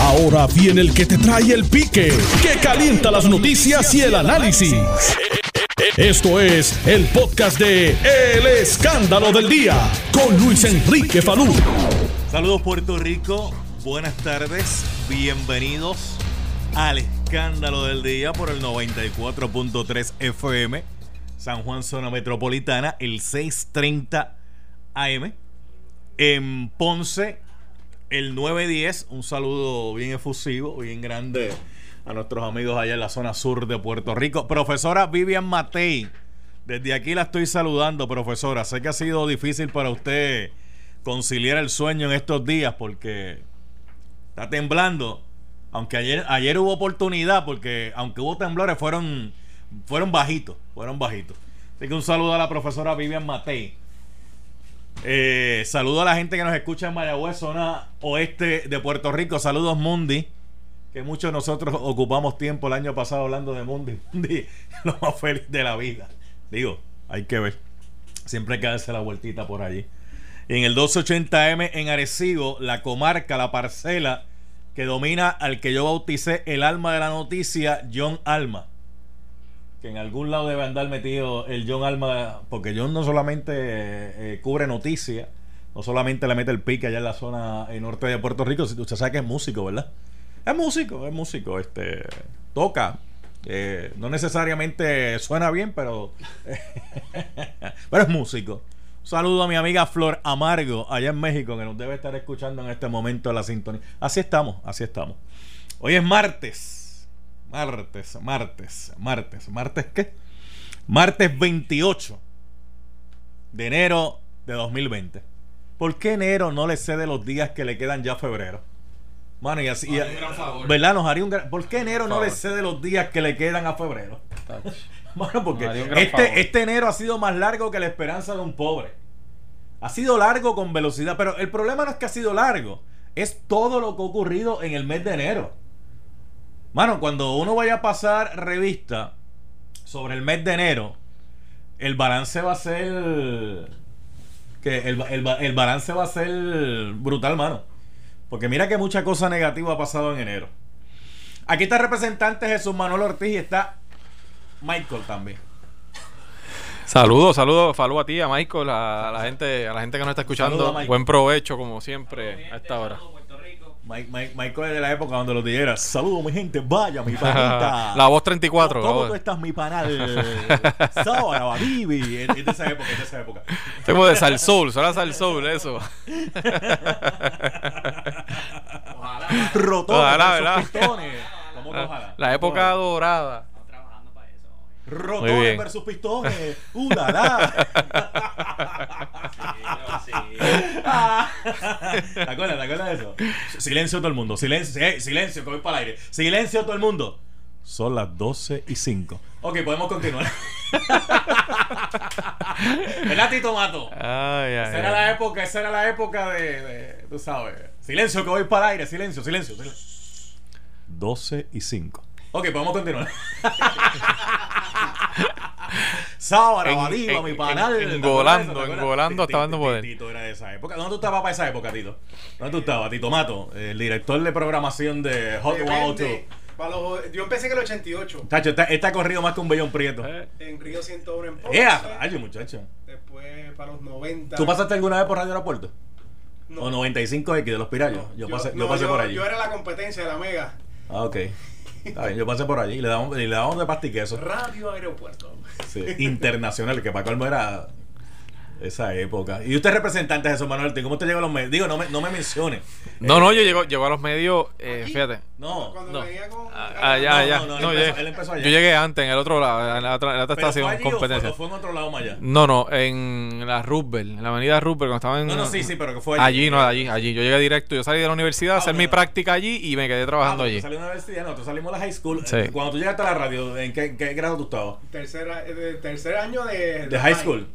Ahora viene el que te trae el pique, que calienta las noticias y el análisis. Esto es el podcast de El Escándalo del Día con Luis Enrique Falú. Saludos Puerto Rico, buenas tardes, bienvenidos al Escándalo del Día por el 94.3 FM, San Juan Zona Metropolitana, el 630 AM, en Ponce, el 910, un saludo bien efusivo, bien grande a nuestros amigos allá en la zona sur de Puerto Rico. Profesora Vivian Matei, desde aquí la estoy saludando, profesora. Sé que ha sido difícil para usted conciliar el sueño en estos días porque está temblando. Aunque ayer, ayer hubo oportunidad, porque aunque hubo temblores, fueron, fueron bajitos, fueron bajitos. Así que un saludo a la profesora Vivian Matei. Eh, saludo a la gente que nos escucha en Mayagüez, zona oeste de Puerto Rico. Saludos Mundi, que muchos de nosotros ocupamos tiempo el año pasado hablando de Mundi. Mundi, lo más feliz de la vida. Digo, hay que ver. Siempre hay que darse la vueltita por allí. En el 1280M en Arecibo, la comarca, la parcela que domina al que yo bauticé el alma de la noticia, John Alma que en algún lado debe andar metido el John Alma, porque John no solamente eh, cubre noticias, no solamente le mete el pique allá en la zona en norte de Puerto Rico, usted sabe que es músico, ¿verdad? Es músico, es músico, este toca. Eh, no necesariamente suena bien, pero, pero es músico. Un saludo a mi amiga Flor Amargo, allá en México, que nos debe estar escuchando en este momento la sintonía. Así estamos, así estamos. Hoy es martes. Martes, martes, martes. ¿Martes qué? Martes 28 de enero de 2020. ¿Por qué enero no le cede los días que le quedan ya a febrero? Mano, y así. ¿Verdad? Nos haría un gran. ¿Por qué enero no le cede los días que le quedan a febrero? Bueno, porque este, este enero ha sido más largo que la esperanza de un pobre. Ha sido largo con velocidad, pero el problema no es que ha sido largo, es todo lo que ha ocurrido en el mes de enero. Mano, cuando uno vaya a pasar revista sobre el mes de enero, el balance va a ser. Que el, balance va a ser brutal, mano. Porque mira que mucha cosa negativa ha pasado en enero. Aquí está el representante Jesús Manuel Ortiz y está Michael también. Saludos, saludos, saludos a ti, a Michael, a, la gente, a la gente que nos está escuchando. Buen provecho, como siempre, a esta hora. Michael es de la época donde lo dijera. Saludos, mi gente. Vaya, mi panita. la voz 34. ¿Cómo tú estás, mi panal? Sábado, Bibi. Es de esa época, es de esa época. Tengo de Salsoul, suena Salsoul, eso. ojalá. Rotones, ojalá, ¿verdad? Pistones. ¿Cómo que ojalá? La época dorada. Rotones versus pistones. ¡Uh, la, sí, ¿Te acuerdas? ¿Te acuerdas de eso? Silencio todo el mundo. Silencio, eh, silencio, que voy para el aire. Silencio todo el mundo. Son las 12 y 5. Ok, podemos continuar. ¿Verdad, Tito Mato? Ay, ay, esa era la época, esa era la época de, de, tú sabes. Silencio, que voy para el aire. Silencio, silencio, silencio. 12 y 5. Ok, podemos continuar. Sábado, Badiva, mi panal. Engolando, engolando hasta dando poder. Tito era de esa época. ¿Dónde tú estabas para esa época, Tito? ¿Dónde tú estabas, Tito Mato? El director de programación de Hot 102. yo empecé en el 88. Tacho, está, está corrido más que un bellón prieto. Eh. En Río 101 en Ponce. ¡Eh, rayo, muchacho! Después, para los 90. ¿Tú pasaste alguna vez por Radio Aeropuerto? No. ¿O 95X de los Pirayos? yo, pasé, yo pasé por allí. Yo era la competencia de la Mega. Ah, ok. Está bien, yo pasé por allí y le damos, y le damos de pastiqueso. Radio Aeropuerto. Sí, internacional, que para colmo era esa época. Y usted representante de Jesús Manuel, ¿cómo te llegó a los medios? Digo, no me, no me mencione. No, no, yo llego, llegó a los medios, eh, fíjate. No, cuando no. venía con. Ah, ya, ya. No, no, él, empezó, allá. Yo llegué antes, en el otro lado, en la otra, en la otra estación, fue competencia. O fue, en otro lado más allá? No, no, en la Rubel, en la avenida Rubel, cuando estaba en. No, no, sí, sí, pero que fue allí. Allí, no, allí, allí. Yo llegué directo, yo salí de la universidad a hacer mi práctica allí y me quedé trabajando ah, allí. Tú salí de la universidad, nosotros salimos de la high school. Sí. Cuando tú llegaste a la radio, ¿en qué, qué grado tú estabas? Tercer, eh, tercer año de. De high school.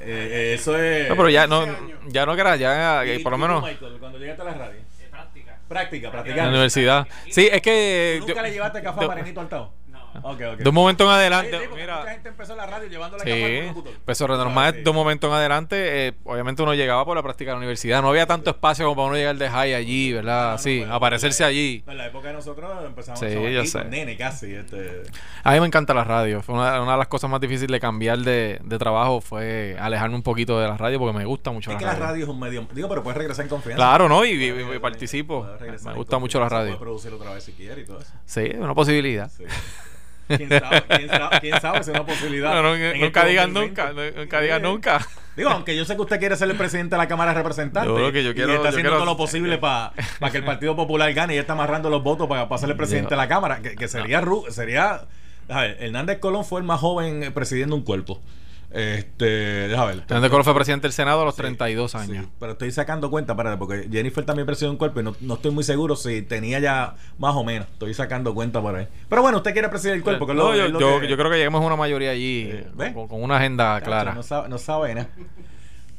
Eh, eso es. No, pero ya no, ya no era, ya, eh, por lo menos. Michael, cuando llegaste a la radio. Práctica. Práctica, práctica. En la universidad. Sí, es que. ¿Nunca le llevaste café a Marenito Altao? Ok. De un momento en adelante, Sí, sí, porque mira. mucha gente empezó la radio llevando la Sí, cámara pues Ah, normal, de un momento en adelante, eh, obviamente uno llegaba por la práctica de la universidad. No había tanto espacio como para uno llegar de high allí, ¿verdad? Ah, no, sí, aparecerse allí. En la época de nosotros empezamos Sí, yo sé. nene casi. Este, A mí me encanta la radio. Fue una, una de las cosas más difíciles de cambiar de, de trabajo fue alejarme un poquito de la radio porque me gusta mucho es la que la radio. es un medio. Digo, pero puedes regresar en confianza. Claro, ¿no? Y, y- participo. Me gusta mucho la radio. Puedes producir otra vez si quieres y todo eso. Sí, es una posibilidad. Sí. ¿Quién sabe? ¿Quién sabe? ¿Quién sabe si es una posibilidad? No, no, en nunca digan 2020? nunca, nunca digan nunca. Digo, aunque yo sé que usted quiere ser el presidente de la Cámara de Representantes. Yo que yo y quiero- está yo haciendo quiero- todo lo posible para que el Partido Popular gane y está amarrando los votos para, ser el presidente de la Cámara. Que, que sería. ru- sería a ver, Hernández Colón fue el más joven presidiendo un cuerpo. Este, déjame ver. Hernández Colón fue presidente del Senado a los Sí, 32 sí, años. pero estoy sacando cuenta, espérate, porque Jennifer también presidió un cuerpo y no, no estoy muy seguro si tenía ya más o menos. Estoy sacando cuenta por ahí. Pero bueno, usted quiere presidir el cuerpo. que lo- yo, lo yo- que- yo creo que llegamos a una mayoría allí Eh, con, con una agenda clara. No sabe, no sabe nada.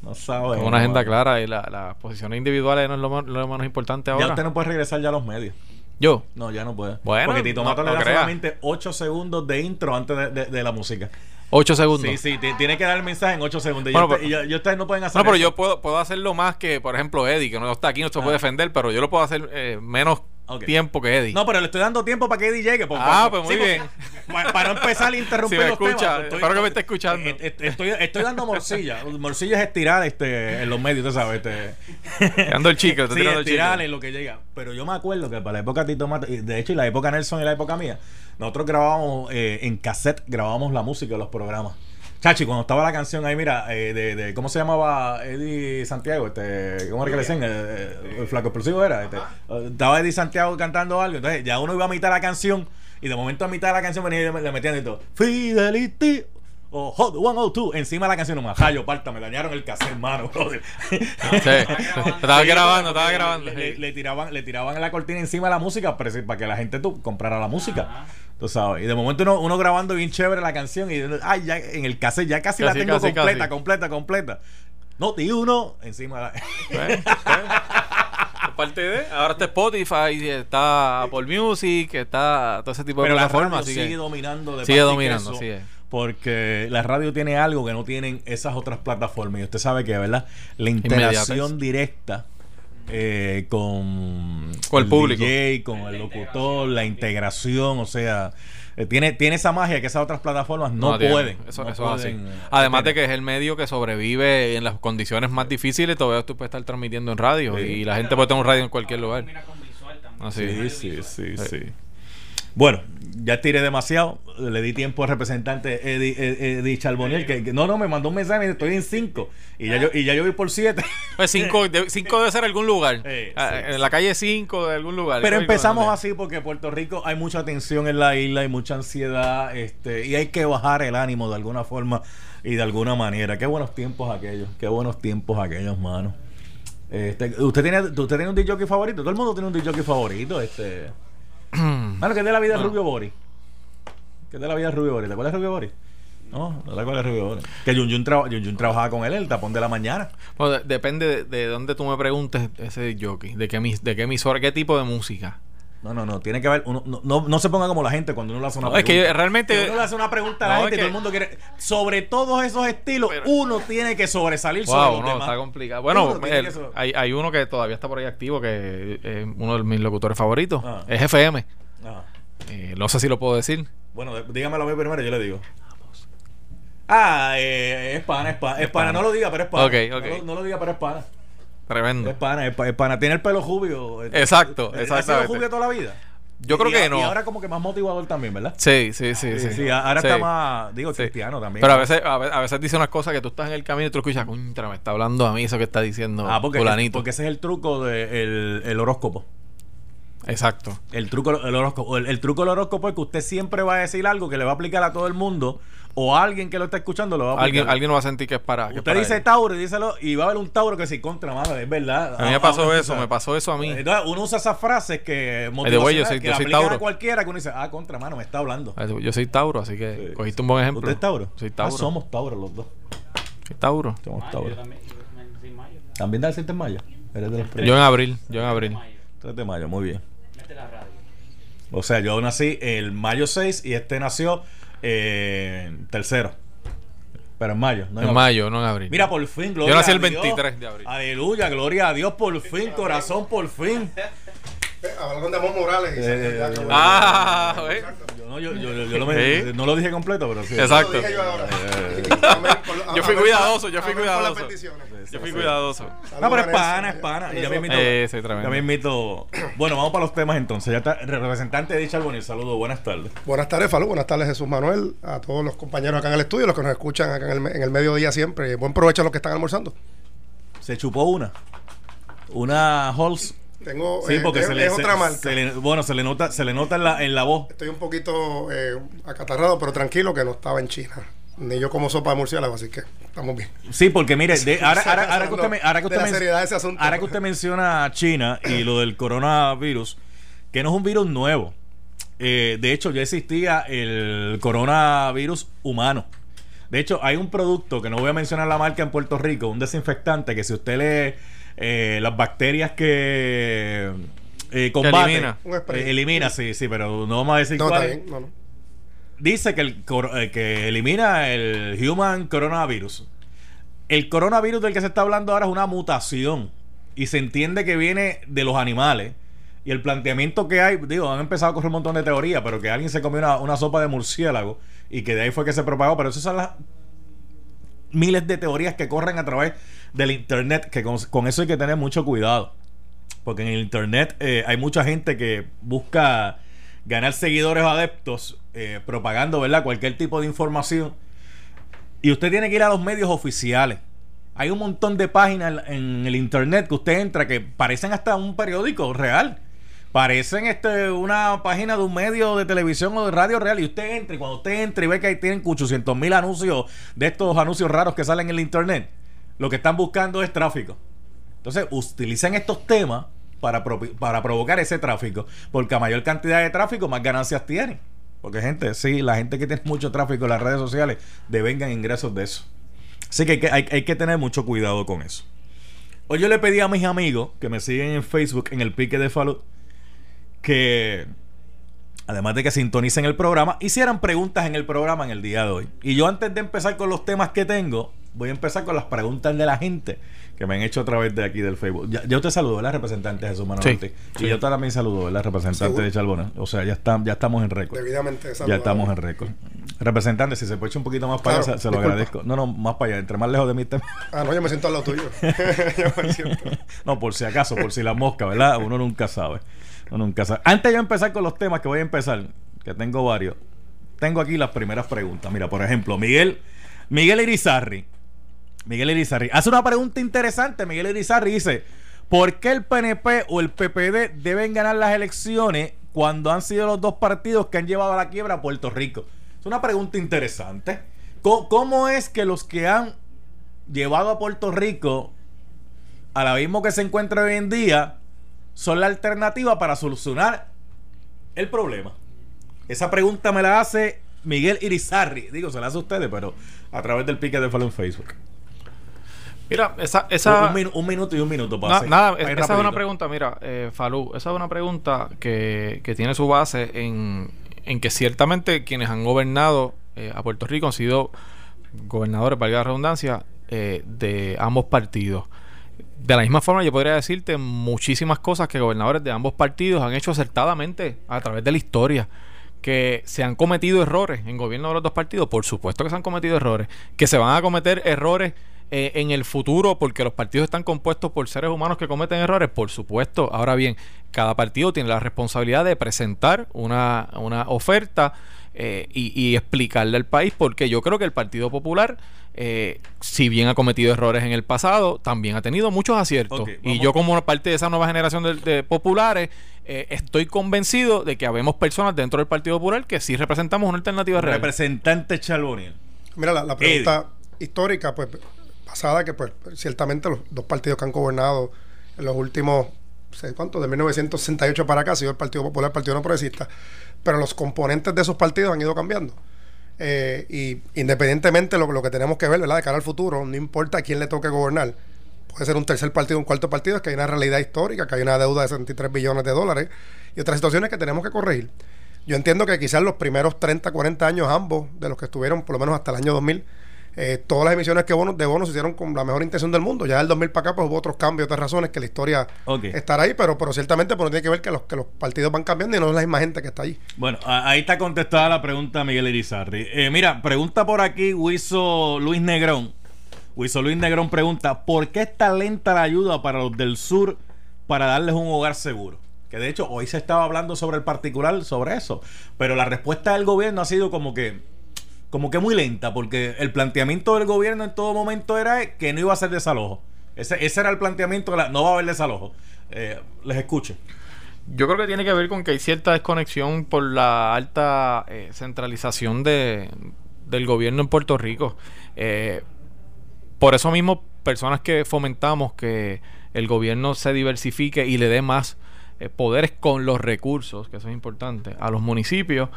No sabe. Con una agenda clara y la- las posiciones individuales no es lo, más- lo menos importante Ya ahora. usted no puede regresar ya a los medios. Yo. No, ya no puede. Bueno, Porque Tito Mato no le da solamente 8 segundos de intro antes de, de- de la música. 8 segundos. Sí, sí, ti- tiene que dar el mensaje en 8 segundos. Y, Bueno, yo- y ustedes no pueden hacer No, pero eso. yo puedo, puedo hacerlo más que, por ejemplo, Eddie, que no está aquí, no se Ah. puede defender, pero yo lo puedo hacer eh, menos tiempo que Eddie. No, pero le estoy dando tiempo para que Eddie llegue. por- Ah, por- pues muy bien. Para, empezar a interrumpir Si me los temas, pues, espero que me esté escuchando. eh, eh, Estoy, estoy dando morcilla. Morcilla es estirar este, en los medios, usted sabe. Este. Tirando el chicle, sí, el chicle. en lo que llega. Pero yo me acuerdo que para la época de Tito Mato, y de hecho, y la época Nelson y la época mía, nosotros grabábamos eh, en cassette, grabábamos la música de los programas. Chachi, cuando estaba la canción ahí, mira, eh, de, de- ¿cómo se llamaba Eddie Santiago? Este, ¿Cómo era que le decían? Eh, eh, el flaco explosivo era. Este, eh, estaba Eddie Santiago cantando algo, entonces ya uno iba a mitad de la canción y de momento a mitad de la canción venía y le, le metían de todo. Fidelity. O Hot 102 encima de la canción nomás. Jayo, parta, me dañaron el cassette, hermano, brother. Sí, estaba grabando, estaba Le- grabando. Le, sí. le tiraban, le tiraban la cortina encima de la música para, para que la gente tú, comprara la música. Tú sabes. Y de momento uno, uno grabando bien chévere la canción y ay, ya en el cassette ya casi, la tengo casi, completa, casi. completa, completa. No, di uno encima de la. Pues, Aparte de, ahora está Spotify, está Apple Music, está todo ese tipo de Pero la plataformas. radio así sigue que dominando de sigue parte dominando, queso, así es. Porque la radio tiene algo que no tienen esas otras plataformas. Y usted sabe que, ¿verdad? La interacción directa eh, con, Con el público. DJ, con el locutor, la integración, o sea, eh, tiene, tiene esa magia que esas otras plataformas no, tiene. pueden. Eso, no eso es así. pueden, eh, Además de que es el medio que sobrevive en las condiciones más difíciles, todavía tú puedes estar transmitiendo en radio Sí. y la gente puede tener un radio en cualquier lugar. Así. Sí, sí, sí, sí. Bueno, ya tiré demasiado. Le di tiempo al representante Eddie, Eddie, Eddie que, que- no, no, me mandó un mensaje estoy en 5. Y ya yo, y ya yo voy por 7. Pues cinco, de- cinco debe ser algún lugar. Eh, Ah, sí, en la calle 5 de algún lugar. Pero empezamos así porque Puerto Rico hay mucha tensión en la isla, hay mucha ansiedad, este, y hay que bajar el ánimo de alguna forma y de alguna manera. Qué buenos tiempos aquellos, qué buenos tiempos aquellos, mano. Este, ¿usted tiene usted tiene un DJ favorito? Todo el mundo tiene un DJ favorito, este. Mano, ¿qué es de la vida de Rubio Bori? ¿Qué es de la vida de Rubio Bori? ¿Te acuerdas de Rubio Bori? No, no te acuerdas de Rubio Bori. Que Jun Jun, traba- Jun Jun trabajaba con él, el tapón de la mañana. Bueno, de- depende de, de dónde tú me preguntes ese jockey, de qué, de qué emisora, qué tipo de música. No, no, no, tiene que haber. Uno, no, no, no se ponga como la gente cuando uno le hace una No, es pregunta. que realmente- Si uno le hace una pregunta a la No, gente, es todo que- el mundo quiere. Sobre todos esos estilos, Pero- uno tiene que sobresalir sobre Wow, los no, demás. está complicado. Bueno, el- que hay, hay uno que todavía está por ahí activo, que es uno de mis locutores favoritos. Ah. Es FM. Ah, Eh, no sé si lo puedo decir. Bueno, dígamelo a mí primero, yo le digo. Ah, eh, es pana, es pana. Es pana, no lo diga, pero es pana. Ok, ok. No, lo- no lo diga, pero es pana. Tremendo. Es pana, es pa- es pana. Tiene el pelo rubio. Exacto, Eh, ¿Ha exactamente. sido rubio toda la vida? Yo creo Y- que y no. ahora como que más motivador también, ¿verdad? Sí, sí, sí, sí. Sí, ahora Sí. está más, digo, Sí. cristiano también. Pero a veces, a veces, a veces dice unas cosas que tú estás en el camino y tú escuchas, contra, me está hablando a mí eso que está diciendo Ah, porque, fulanito". porque ese es el truco del el horóscopo. Exacto. El truco el horóscopo. El, el truco del horóscopo es que usted siempre va a decir algo que le va a aplicar a todo el mundo o alguien que lo está escuchando lo va a aplicar. Alguien, alguien no va a sentir que es para. que es usted para dice él. Tauro y díselo y va a haber un Tauro que se contra, mano, es verdad. A mí me Ah, pasó ah, eso, me pasó eso a mí. Entonces, uno usa esas frases que güey, yo soy- que yo soy Tauro. a cualquiera que uno dice, ah, contra, mano, me está hablando. Yo soy Tauro, así que Sí. cogiste un buen ejemplo. ¿Usted es Tauro? Soy Ah, Tauro. somos Tauro los dos. Soy Tauro. Somos Mayo, Tauro. yo también, yo también mayo. ¿También naciste en mayo? Eres de los Yo en abril, yo en abril. Mayo. 3 de mayo, muy bien. Mete la radio. O sea, yo nací el mayo 6 y este nació eh, tercero. Pero en mayo, no en, en mayo, no en abril. Mira, por fin, gloria Yo nací el 23 de abril. Aleluya, gloria a Dios, por fin, corazón, por fin. Hablando de Amor Morales. Eh, ah, yo, no, yo, yo, yo, lo me, no lo dije completo, pero sí. Exacto. Yo fui cuidadoso, yo fui cuidadoso. Yo fui cuidadoso. No, pero es pana, es pana. Ya me invito. Eh, ya me invito. Bueno, vamos para los temas entonces. Ya está representante de Dicha Albonil. Saludos, buenas tardes. Buenas tardes, Falú. Buenas tardes, Jesús Manuel. A todos los compañeros acá en el estudio, los que nos escuchan acá en el, en el mediodía siempre. Buen provecho a los que están almorzando. Se chupó una. Una Halls tengo, sí, porque se le, otra marca. bueno, se le nota, se le nota en la, en la voz. Estoy un poquito eh, acatarrado, pero tranquilo que no estaba en China. Ni yo como sopa de murciélago, así que estamos bien. Sí, porque mire, ahora, ahora, que usted, ahora, que usted, ahora que usted menciona China y lo del coronavirus, que no es un virus nuevo. Eh, de hecho, ya existía el coronavirus humano. De hecho, hay un producto que no voy a mencionar la marca en Puerto Rico, un desinfectante que si usted le eh, las bacterias que eh, combate. Elimina. Eh, elimina, sí, sí, pero no vamos a decir cuál. Dice que, el, eh, que elimina el human coronavirus. El coronavirus del que se está hablando ahora es una mutación y se entiende que viene de los animales. Y el planteamiento que hay, digo, han empezado a correr un montón de teorías, pero que alguien se comió una, una sopa de murciélago y que de ahí fue que se propagó. Pero esas son las miles de teorías que corren a través del internet, que con, eso hay que tener mucho cuidado. Porque en el internet eh, hay mucha gente que busca ganar seguidores o adeptos eh, propagando, ¿verdad? Cualquier tipo de información. Y usted tiene que ir a los medios oficiales. Hay un montón de páginas en el internet que usted entra que parecen hasta un periódico real. Parecen este, una página de un medio de televisión o de radio real. Y usted entra y cuando usted entra y ve que ahí tienen 800 mil anuncios de estos anuncios raros que salen en el internet lo que están buscando es tráfico. Entonces, utilicen estos temas para, para provocar ese tráfico, porque a mayor cantidad de tráfico, más ganancias tienen. Porque gente, sí, la gente que tiene mucho tráfico en las redes sociales devengan ingresos de eso. Así que hay, que tener mucho cuidado con eso. Hoy yo le pedí a mis amigos que me siguen en Facebook en el pique de Falud que además de que sintonicen el programa, hicieran preguntas en el programa en el día de hoy. Y yo antes de empezar con los temas que tengo, voy a empezar con las preguntas de la gente que me han hecho a través de aquí del Facebook. Ya, yo te saludo, ¿verdad? Representante Jesús Manuel. Sí, y yo también saludo, ¿verdad? Representante de Chalbona. O sea, ya, está, ya estamos en récord. Debidamente Ya estamos en récord. Representante, si se puede echar un poquito más para allá, se, lo agradezco. No, no, más para allá. Entre más lejos de mí. Ah, no, yo me siento al lado tuyo. no, por si acaso, por si la mosca, ¿verdad? Uno nunca sabe. Uno nunca. Antes de empezar con los temas que voy a empezar, que tengo varios, tengo aquí las primeras preguntas. Mira, por ejemplo, Miguel, Miguel Irizarri Miguel Irizarri. Hace una pregunta interesante. Miguel Irizarri dice: ¿Por qué el PNP o el PPD deben ganar las elecciones cuando han sido los dos partidos que han llevado a la quiebra a Puerto Rico? Es una pregunta interesante. ¿Cómo, es que los que han llevado a Puerto Rico al abismo que se encuentra hoy en día son la alternativa para solucionar el problema? Esa pregunta me la hace Miguel Irizarri. Digo, se la hace a ustedes, pero a través del pique de follow en Facebook. Mira, esa... esa un, minuto y un minuto para Nada, esa es una pregunta, mira, eh, Falú, esa es una pregunta que, tiene su base en, que ciertamente quienes han gobernado eh, a Puerto Rico han sido gobernadores, valga la redundancia, eh, de ambos partidos. De la misma forma, yo podría decirte muchísimas cosas que gobernadores de ambos partidos han hecho acertadamente a través de la historia que se han cometido errores en gobierno de los dos partidos, por supuesto que se han cometido errores, que se van a cometer errores eh, en el futuro porque los partidos están compuestos por seres humanos que cometen errores, por supuesto. Ahora bien, cada partido tiene la responsabilidad de presentar una, una oferta eh, y, explicarle al país porque yo creo que el Partido Popular, eh, si bien ha cometido errores en el pasado, también ha tenido muchos aciertos. y yo como parte de esa nueva generación de, populares, estoy convencido de que habemos personas dentro del Partido Popular que sí representamos una alternativa real. Representante Chalboniel. Mira, la, pregunta histórica, pues pasada, que pues ciertamente los dos partidos que han gobernado en los últimos, sé cuánto, de 1968 para acá, ha sido el Partido Popular, el Partido No Progresista, pero los componentes de esos partidos han ido cambiando. Eh, y independientemente de lo, lo, que tenemos que ver, ¿verdad? De cara al futuro, no importa a quién le toque gobernar, puede ser un tercer partido, un cuarto partido, es que hay una realidad histórica, que hay una deuda de 63 billones de dólares y otras situaciones que tenemos que corregir. Yo entiendo que quizás los primeros 30, 40 años, ambos, de los que estuvieron por lo menos hasta el año 2000, eh, todas las emisiones que bonos, de bonos se hicieron con la mejor intención del mundo. Ya del 2000 para acá, pues hubo otros cambios, otras razones que la historia estará ahí, pero, pero ciertamente pues, no tiene que ver que los, que los partidos van cambiando y no es la misma gente que está ahí. Bueno, ahí está contestada la pregunta Miguel Irizarri. Eh, mira, pregunta por aquí Huizo Luis Negrón. Huizo Luis Negrón pregunta, ¿por qué está lenta la ayuda para los del sur para darles un hogar seguro? Que de hecho hoy se estaba hablando sobre el particular, sobre eso. Pero la respuesta del gobierno ha sido como que como que muy lenta, porque el planteamiento del gobierno en todo momento era que no iba a ser desalojo. Ese, ese era el planteamiento, no va a haber desalojo. Eh, les escucho. Yo creo que tiene que ver con que hay cierta desconexión por la alta eh, centralización de, del gobierno en Puerto Rico. Eh, por eso mismo, personas que fomentamos que el gobierno se diversifique y le dé más poderes con los recursos, que eso es importante, a los municipios,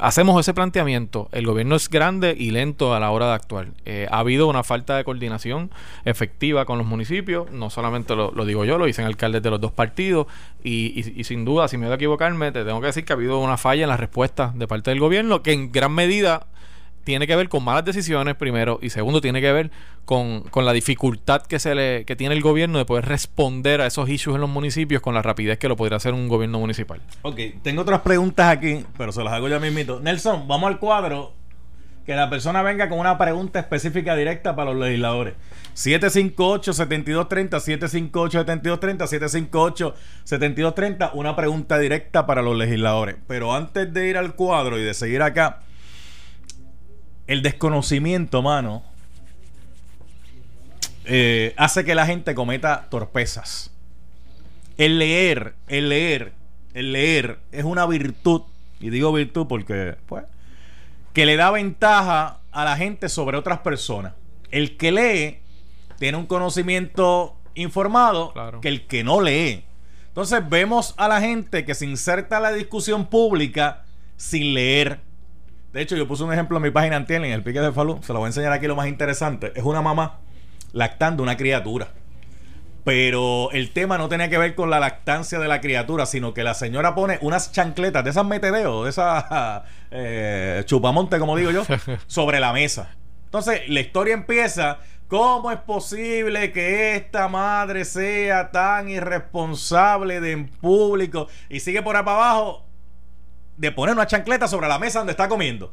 hacemos ese planteamiento, el gobierno es grande y lento a la hora de actuar. Eh, ha habido una falta de coordinación efectiva con los municipios, no solamente lo, digo yo, lo dicen alcaldes de los dos partidos, y, y, sin duda, si me voy a equivocarme, te tengo que decir que ha habido una falla en la respuesta de parte del gobierno, que en gran medida tiene que ver con malas decisiones primero y segundo tiene que ver con, la dificultad que se le que tiene el gobierno de poder responder a esos issues en los municipios con la rapidez que lo podría hacer un gobierno municipal. Ok, tengo otras preguntas aquí, pero se las hago ya mismito. Nelson, vamos al cuadro. Que la persona venga con una pregunta específica directa para los legisladores. 758-7230, 758-7230, 758-7230, una pregunta directa para los legisladores. Pero antes de ir al cuadro y de seguir acá, el desconocimiento, mano, eh, hace que la gente cometa torpezas. El leer, el leer, el leer es una virtud, y digo virtud porque, pues, que le da ventaja a la gente sobre otras personas. El que lee tiene un conocimiento informado que el que no lee. Entonces vemos a la gente que se inserta a la discusión pública sin leer. De hecho, yo puse un ejemplo en mi página Antiel, en el pique de Falú. Se lo voy a enseñar aquí lo más interesante. Es una mamá lactando una criatura. Pero el tema no tenía que ver con la lactancia de la criatura, sino que la señora pone unas chancletas de esas metedeos, de esas eh, chupamonte, como digo yo, sobre la mesa. Entonces, la historia empieza. ¿Cómo es posible que esta madre sea tan irresponsable de en público? Y sigue por ahí para abajo de poner una chancleta sobre la mesa donde está comiendo.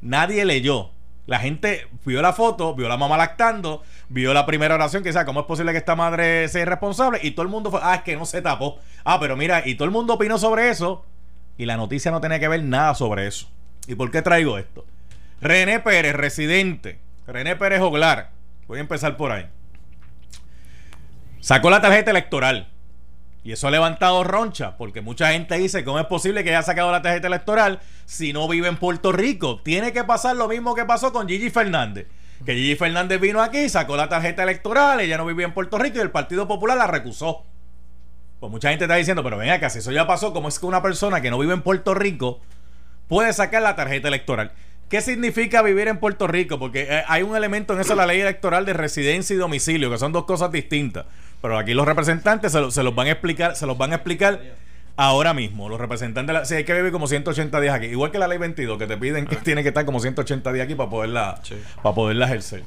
Nadie leyó. La gente vio la foto, vio la mamá lactando, vio la primera oración que decía, ¿cómo es posible que esta madre sea irresponsable? Y todo el mundo fue, ah, es que no se tapó. Ah, pero mira, y todo el mundo opinó sobre eso. Y la noticia no tenía que ver nada sobre eso. ¿Y por qué traigo esto? René Pérez, residente. René Pérez Oglar. Voy a empezar por ahí. Sacó la tarjeta electoral. Y eso ha levantado roncha, porque mucha gente dice, ¿cómo es posible que haya sacado la tarjeta electoral si no vive en Puerto Rico? Tiene que pasar lo mismo que pasó con Gigi Fernández. Que Gigi Fernández vino aquí, sacó la tarjeta electoral, ella no vivía en Puerto Rico y el Partido Popular la recusó. Pues mucha gente está diciendo, pero venga, que si eso ya pasó, ¿cómo es que una persona que no vive en Puerto Rico puede sacar la tarjeta electoral? ¿Qué significa vivir en Puerto Rico? Porque eh, hay un elemento en eso, la ley electoral de residencia y domicilio, que son dos cosas distintas. Pero aquí los representantes se, los van a explicar, se los van a explicar ahora mismo. Los representantes, la, sí, hay que vivir como 180 días aquí. Igual que la ley 22, que te piden que tiene que estar como 180 días aquí para poderla, para poderla ejercer.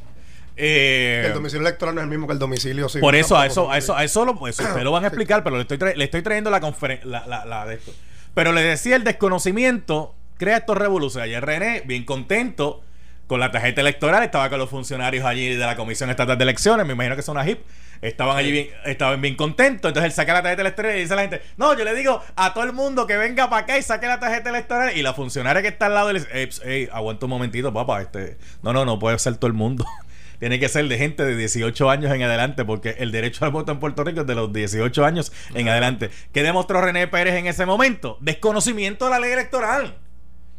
Eh, el domicilio electoral no es el mismo que el domicilio civil. Por eso, a eso, a eso, a eso lo, lo van a explicar, pero le estoy, le estoy trayendo la conferencia, la, la, de esto. Pero le decía, el desconocimiento crea estos revoluciones. Ayer René, bien contento con la tarjeta electoral, estaba con los funcionarios allí de la Comisión Estatal de Elecciones, me imagino que son una HIP, estaban allí bien, estaban bien contentos. Entonces él saca la tarjeta electoral y dice a la gente, no, yo le digo a todo el mundo que venga para acá y saque la tarjeta electoral. Y la funcionaria que está al lado le dice, hey, aguanta un momentito, papá, este, no, no, no puede ser todo el mundo. Tiene que ser de gente de 18 años en adelante, porque el derecho al voto en Puerto Rico es de los 18 años en adelante. ¿Qué demostró René Pérez en ese momento? Desconocimiento de la ley electoral.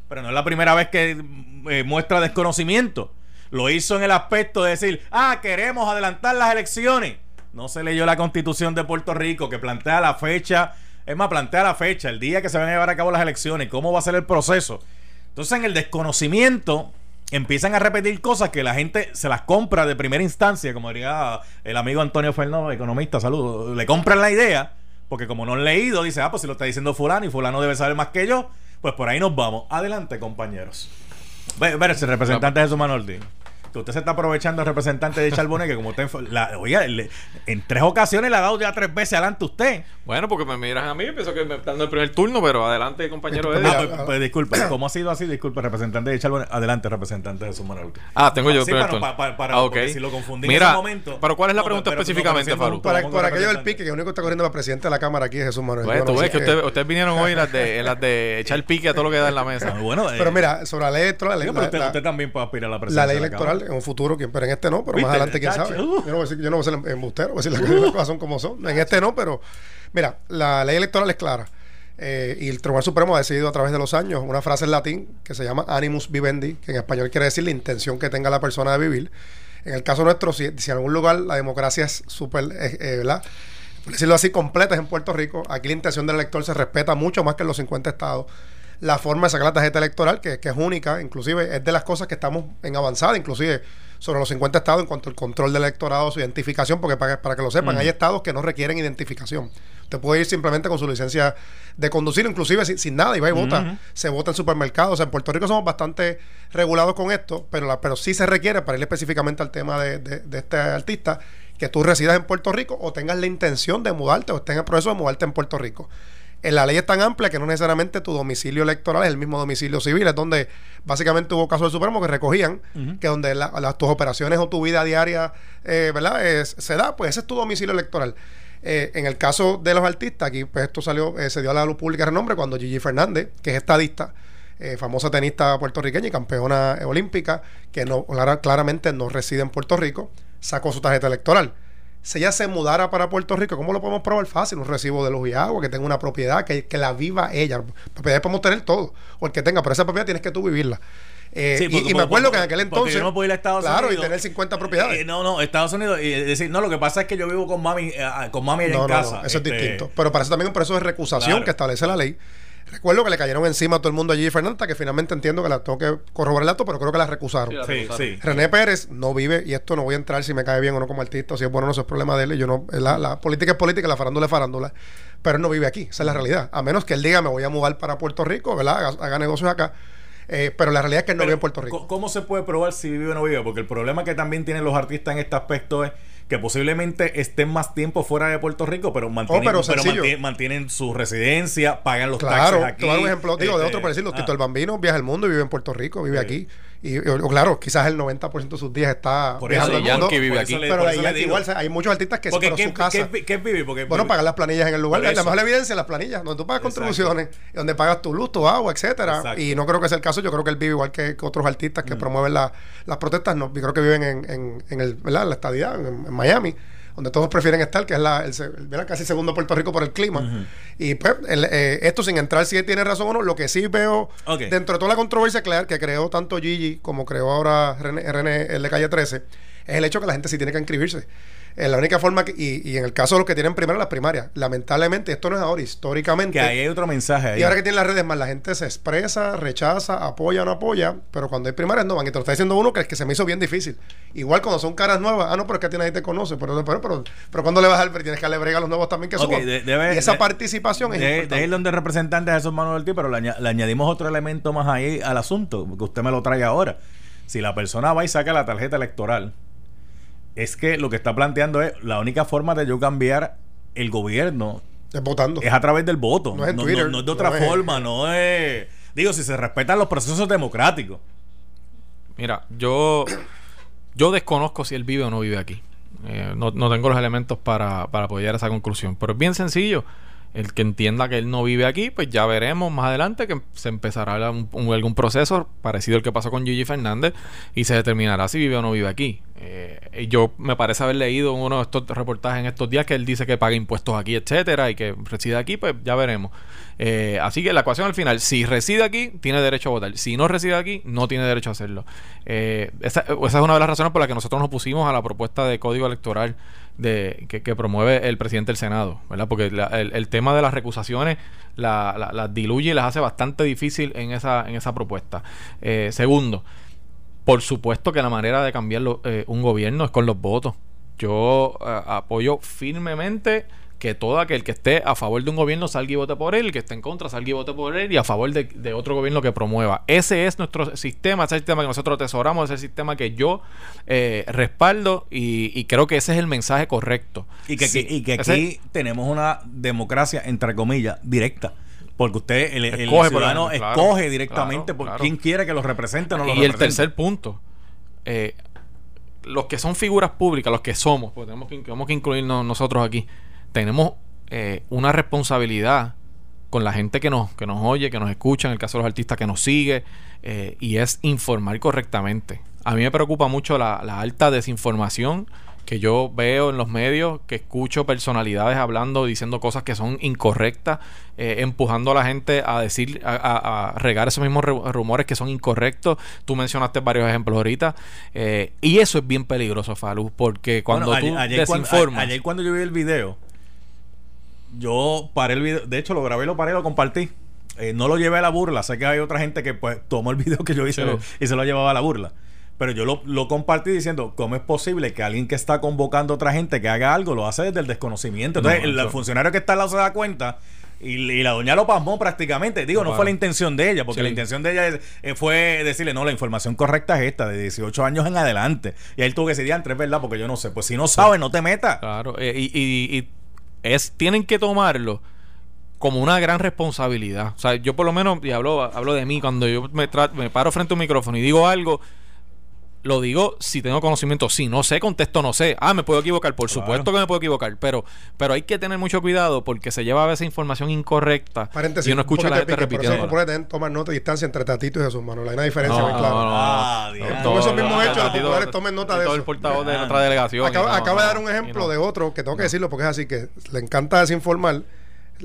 Pero no es la primera vez que eh, muestra desconocimiento. Lo hizo en el aspecto de decir, ah, queremos adelantar las elecciones. No se leyó la constitución de Puerto Rico que plantea la fecha, es más, plantea la fecha, el día que se van a llevar a cabo las elecciones, cómo va a ser el proceso. Entonces, en el desconocimiento, empiezan a repetir cosas que la gente se las compra de primera instancia, como diría el amigo Antonio Fernández, economista, saludos, le compran la idea porque como no han leído, dice, ah, pues si lo está diciendo fulano y fulano debe saber más que yo, pues por ahí nos vamos. Adelante, compañeros. Ve, ve, ese representante Jesús Manuel Que usted se está aprovechando el representante de Charbonnet, que como usted, la, oiga, en tres ocasiones le ha dado ya tres veces adelante usted. Bueno, porque me miras a mí, pienso que me están dando el primer turno, pero adelante, compañero Eddie. Ah, pues, pues, disculpe, ¿cómo ha sido así? Disculpe, representante de Charbonnet. Adelante, representante de su Ah, tengo yo el primer turno. Para, para, ah, si lo confundí Mira, en ese momento. Pero ¿cuál es la pregunta específicamente, Faru? Para, para aquello del pique, que el único que está corriendo para presidente de la Cámara aquí es Jesús Manuel. Bueno, tú ves que ustedes vinieron hoy en las de, las de echar pique a todo lo que da en la mesa. Bueno, pero mira, sobre la ley electoral. Usted también puede aspirar a la presidencia. La ley electoral en un futuro, quien en este no, pero más adelante quién sabe. Yo no voy a decir, yo no voy a ser embustero, voy a decir las, cosas son como son. En este no, pero mira, la ley electoral es clara. Eh, y el Tribunal Supremo ha decidido a través de los años una frase en latín que se llama animus vivendi, que en español quiere decir la intención que tenga la persona de vivir. En el caso nuestro, si, si en algún lugar la democracia es súper, eh, eh, ¿verdad? Por decirlo así, completa es en Puerto Rico. Aquí la intención del elector se respeta mucho más que en los 50 estados la forma de sacar la tarjeta electoral, que, que, es única, inclusive es de las cosas que estamos en avanzada, inclusive sobre los 50 estados en cuanto al control del electorado, su identificación, porque para, para que lo sepan, hay estados que no requieren identificación. Usted puede ir simplemente con su licencia de conducir, inclusive sin, nada, y va y vota. Se vota en supermercados. en Puerto Rico somos bastante regulados con esto, pero, la, pero sí se requiere, para ir específicamente al tema de, de, este artista, que tú residas en Puerto Rico o tengas la intención de mudarte o estés en el proceso de mudarte en Puerto Rico la ley es tan amplia que no necesariamente tu domicilio electoral es el mismo domicilio civil, es donde básicamente hubo casos del Supremo que recogían que donde las tus operaciones o tu vida diaria, eh, ¿verdad? se da, pues ese es tu domicilio electoral. Eh, en el caso de los artistas, aquí pues esto salió, eh, se dio a la luz pública renombre cuando Gigi Fernández, que es estadista, famosa tenista puertorriqueña y campeona olímpica, que no claramente no reside en Puerto Rico, sacó su tarjeta electoral si ella se mudara para Puerto Rico, ¿cómo lo podemos probar fácil? Un recibo de luz y agua, que tenga una propiedad, que, que la viva ella. Propiedad podemos tener todo, o el que tenga, pero esa propiedad tienes que tú vivirla. Eh, y, me acuerdo que en aquel entonces. Yo no puedo ir a Estados claro, Unidos. y tener 50 propiedades. Eh, no, no, Estados Unidos. Y decir, no, lo que pasa es que yo vivo con mami, eh, con mami allá en casa. eso es este, distinto. Pero para eso también un proceso de recusación que establece la ley. Recuerdo que le cayeron encima a todo el mundo allí Fernanda, que finalmente entiendo que la tengo que corroborar el dato, pero creo que la recusaron. René Pérez no vive, y esto no voy a entrar si me cae bien o no como artista, o si es bueno o no, eso es problema de él. Yo no, la, política es política, la farándula es farándula, pero él no vive aquí, esa es la realidad. A menos que él diga, me voy a mudar para Puerto Rico, ¿verdad? Haga, negocios acá. Eh, pero la realidad es que él no vive en Puerto Rico. ¿Cómo se puede probar si vive o no vive? Porque el problema que también tienen los artistas en este aspecto es que posiblemente estén más tiempo fuera de Puerto Rico, pero mantienen, oh, mantienen, su residencia, pagan los taxes aquí. Claro, un ejemplo, digo, de otro decirlo, Tito ah. el Bambino viaja al mundo y vive en Puerto Rico, vive aquí. Y claro, quizás el 90% de sus días está por eso, el mundo, vive aquí. pero igual hay muchos artistas que porque su casa. ¿qué, qué vive? Porque, bueno, pagar las planillas en el lugar. La mejor evidencia en las planillas, donde tú pagas contribuciones, donde pagas tu luz, tu agua, etcétera. Y no creo que sea el caso. Yo creo que él vive igual que, otros artistas que mm. promueven las protestas. No, yo creo que viven en, en, el, ¿verdad? la estadidad, en Miami donde todos prefieren estar, que es la, el, casi segundo Puerto Rico por el clima. Y pues, eh, esto sin entrar si tiene razón o no, lo que sí veo dentro de toda la controversia que creó tanto Gigi como creó ahora René, René el de Calle 13, es el hecho que la gente sí tiene que inscribirse. Es la única forma que, y, y, en el caso de los que tienen primero las primarias, lamentablemente, esto no es ahora, históricamente. Que ahí hay otro mensaje ahí. Y ahora que tienen las redes más, la gente se expresa, rechaza, apoya o no apoya, pero cuando hay primarias no van. Y te lo está diciendo uno que es que se me hizo bien difícil. Igual cuando son caras nuevas, ah, no, pero es que a ti nadie te conoce, pero, pero, pero, pero cuando le vas al tienes que darle brega a los nuevos también que son y esa participación es de, de, donde el representante de Jesús Manuel Tío, pero le, le añadimos otro elemento más ahí al asunto, que usted me lo trae ahora. Si la persona va y saca la tarjeta electoral, es que lo que está planteando es la única forma de yo cambiar el gobierno es votando. Es a través del voto. No es, no, de otra forma, no es. Digo, si se respetan los procesos democráticos. Mira, yo. Yo desconozco si él vive o no vive aquí. Eh, no, no, tengo los elementos para, para apoyar esa conclusión. Pero es bien sencillo el que entienda que él no vive aquí, pues ya veremos más adelante que se empezará algún proceso parecido al que pasó con Gigi Fernández y se determinará si vive o no vive aquí. Eh, yo me parece haber leído uno de estos reportajes en estos días que él dice que paga impuestos aquí, etcétera, y que reside aquí, pues ya veremos. Eh, así que la ecuación al final, si reside aquí, tiene derecho a votar. Si no reside aquí, no tiene derecho a hacerlo. Eh, esa, esa, es una de las razones por las que nosotros nos pusimos a la propuesta de código electoral de, que, promueve el presidente del Senado, ¿verdad? Porque el, tema de las recusaciones las la, diluye y las hace bastante difícil en esa, en esa propuesta. Eh, segundo, por supuesto que la manera de cambiar eh, un gobierno es con los votos. Yo eh, apoyo firmemente que todo aquel que esté a favor de un gobierno salga y vote por él, el que esté en contra salga y vote por él y a favor de, otro gobierno que promueva. Ese es nuestro sistema, ese es el sistema que nosotros atesoramos, ese es el sistema que yo eh, respaldo y, creo que ese es el mensaje correcto. Y que, que aquí tenemos una democracia, entre comillas, directa. Porque usted, el, ciudadano, escoge directamente por quién quiere que lo represente o no lo Y el tercer punto, eh, los que son figuras públicas, los que somos, porque tenemos que, tenemos que incluirnos nosotros aquí, tenemos eh, una responsabilidad con la gente que nos, que nos oye, que nos escucha, en el caso de los artistas que nos sigue, eh, y es informar correctamente. A mí me preocupa mucho la, alta desinformación que yo veo en los medios, que escucho personalidades hablando, diciendo cosas que son incorrectas, eh, empujando a la gente a decir, a, regar esos mismos rumores que son incorrectos. Tú mencionaste varios ejemplos ahorita. y eso es bien peligroso, Falú, porque cuando tú desinformas... ayer cuando yo vi el video, yo paré el video, de hecho lo grabé, lo paré, lo compartí. Eh, no lo llevé a la burla, sé que hay otra gente que pues tomó el video que yo hice y se lo llevaba a la burla. Pero yo lo, compartí diciendo, ¿cómo es posible que alguien que está convocando a otra gente que haga algo lo hace desde el desconocimiento? Entonces, el, funcionario que está al lado se da cuenta y, la doña lo pasmó prácticamente. Digo, no, fue la intención de ella, porque la intención de ella eh, fue decirle, no, la información correcta es esta, de 18 años en adelante. Y él tuvo que decir, entre verdad, porque yo no sé. Pues si no sabes, no te metas. Claro, eh, y es, tienen que tomarlo como una gran responsabilidad. O sea, yo por lo menos, y hablo, hablo de mí, cuando yo me, me paro frente a un micrófono y digo algo, lo digo si tengo conocimiento. Si no sé, contesto no sé. Ah, me puedo equivocar. Por supuesto que me puedo equivocar. Pero, pero hay que tener mucho cuidado porque se lleva a veces información incorrecta y uno escucha a la gente repitiendo. Por eso tomar nota de distancia entre Tatito y Jesús Manuel. Hay una diferencia muy clara. Ah, Todos esos mismos hechos, los populares tomen nota de eso. el portavoz de nuestra delegación. Acaba, de dar un ejemplo de otro que tengo que decirlo porque es así que le encanta desinformar.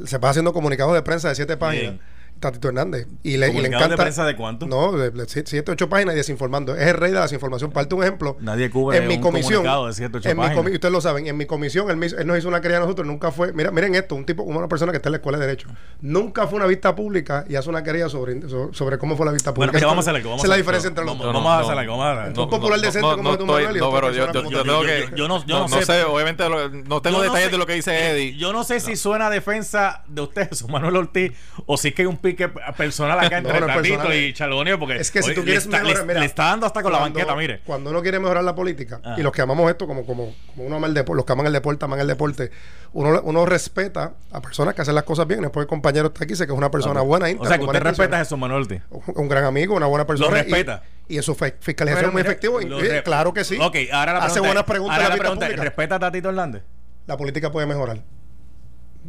Se va haciendo comunicados de prensa de siete páginas. Tatito Hernández. Y le, y le encanta. de prensa de cuánto? No, de, siete, ocho páginas y desinformando. Es el rey de la desinformación. Parte un ejemplo. Nadie cubre en mi comisión. De siete, ocho en mi ustedes lo saben. En mi comisión, él, él, nos hizo una querella a nosotros. Nunca fue. Mira, miren esto: un tipo, una persona que está en la escuela de Derecho. Nunca fue una vista pública y hace una querella sobre, sobre, cómo fue la vista pública. Bueno, vamos a hacer algo. Esa es la diferencia entre los dos. Vamos a hacer algo. Vamos a Un popular decente como tú, Manuel. No, pero yo tengo que. Yo no sé. Obviamente, no tengo detalles de lo que dice Eddie. Yo no sé si suena defensa de usted, Manuel Ortiz, o si es que hay un pique personal acá entre Tatito y Chalonio porque es que si tú quieres le, está, le, está dando hasta con la banqueta, mire. Cuando uno quiere mejorar la política ah. y los que amamos esto como como, como uno ama el deporte, los que aman el deporte, aman el deporte, uno, uno respeta a personas que hacen las cosas bien. Después el compañero está aquí, sé que es una persona buena, íntegra, O sea, que usted respeta a Jesús Manuel un, gran amigo, una buena persona. Lo respeta. Y, en su fiscalización es muy efectivo. claro que sí. Ok, ahora la Hace buenas preguntas. Ahora la pregunta, ¿respeta a Tatito Hernández? La política puede mejorar.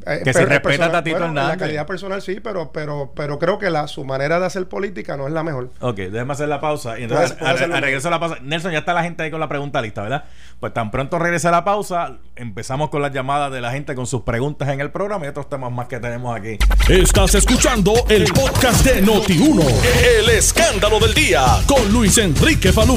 Eh, que se respeta a Tatito Hernández. La calidad personal sí, pero, pero, pero creo que la, su manera de hacer política no es la mejor. Ok, déjeme hacer la pausa. Y entonces, a, regreso a la pausa. Nelson, ya está la gente ahí con la pregunta lista, ¿verdad? Pues tan pronto regrese a la pausa, empezamos con las llamadas de la gente con sus preguntas en el programa y otros temas más que tenemos aquí. Estás escuchando el podcast de Noti1. El escándalo del día con Luis Enrique Falú